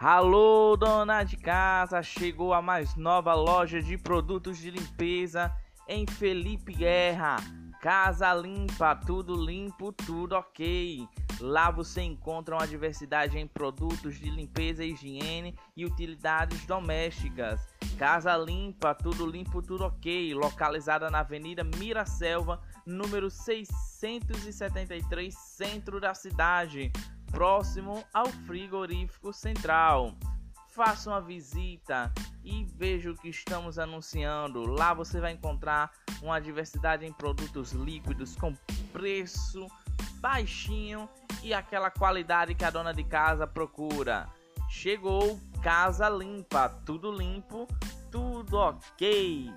Alô, dona de casa, chegou a mais nova loja de produtos de limpeza em Felipe Guerra. Casa limpa, tudo limpo, tudo ok. Lá você encontra uma diversidade em produtos de limpeza, higiene e utilidades domésticas. Casa limpa, tudo limpo, tudo ok. Localizada na Avenida Miraselva, número 673, centro da cidade próximo ao frigorífico central. Faça uma visita e veja o que estamos anunciando. Lá você vai encontrar uma diversidade em produtos líquidos com preço baixinho e aquela qualidade que a dona de casa procura. Chegou Casa Limpa, tudo limpo, tudo ok.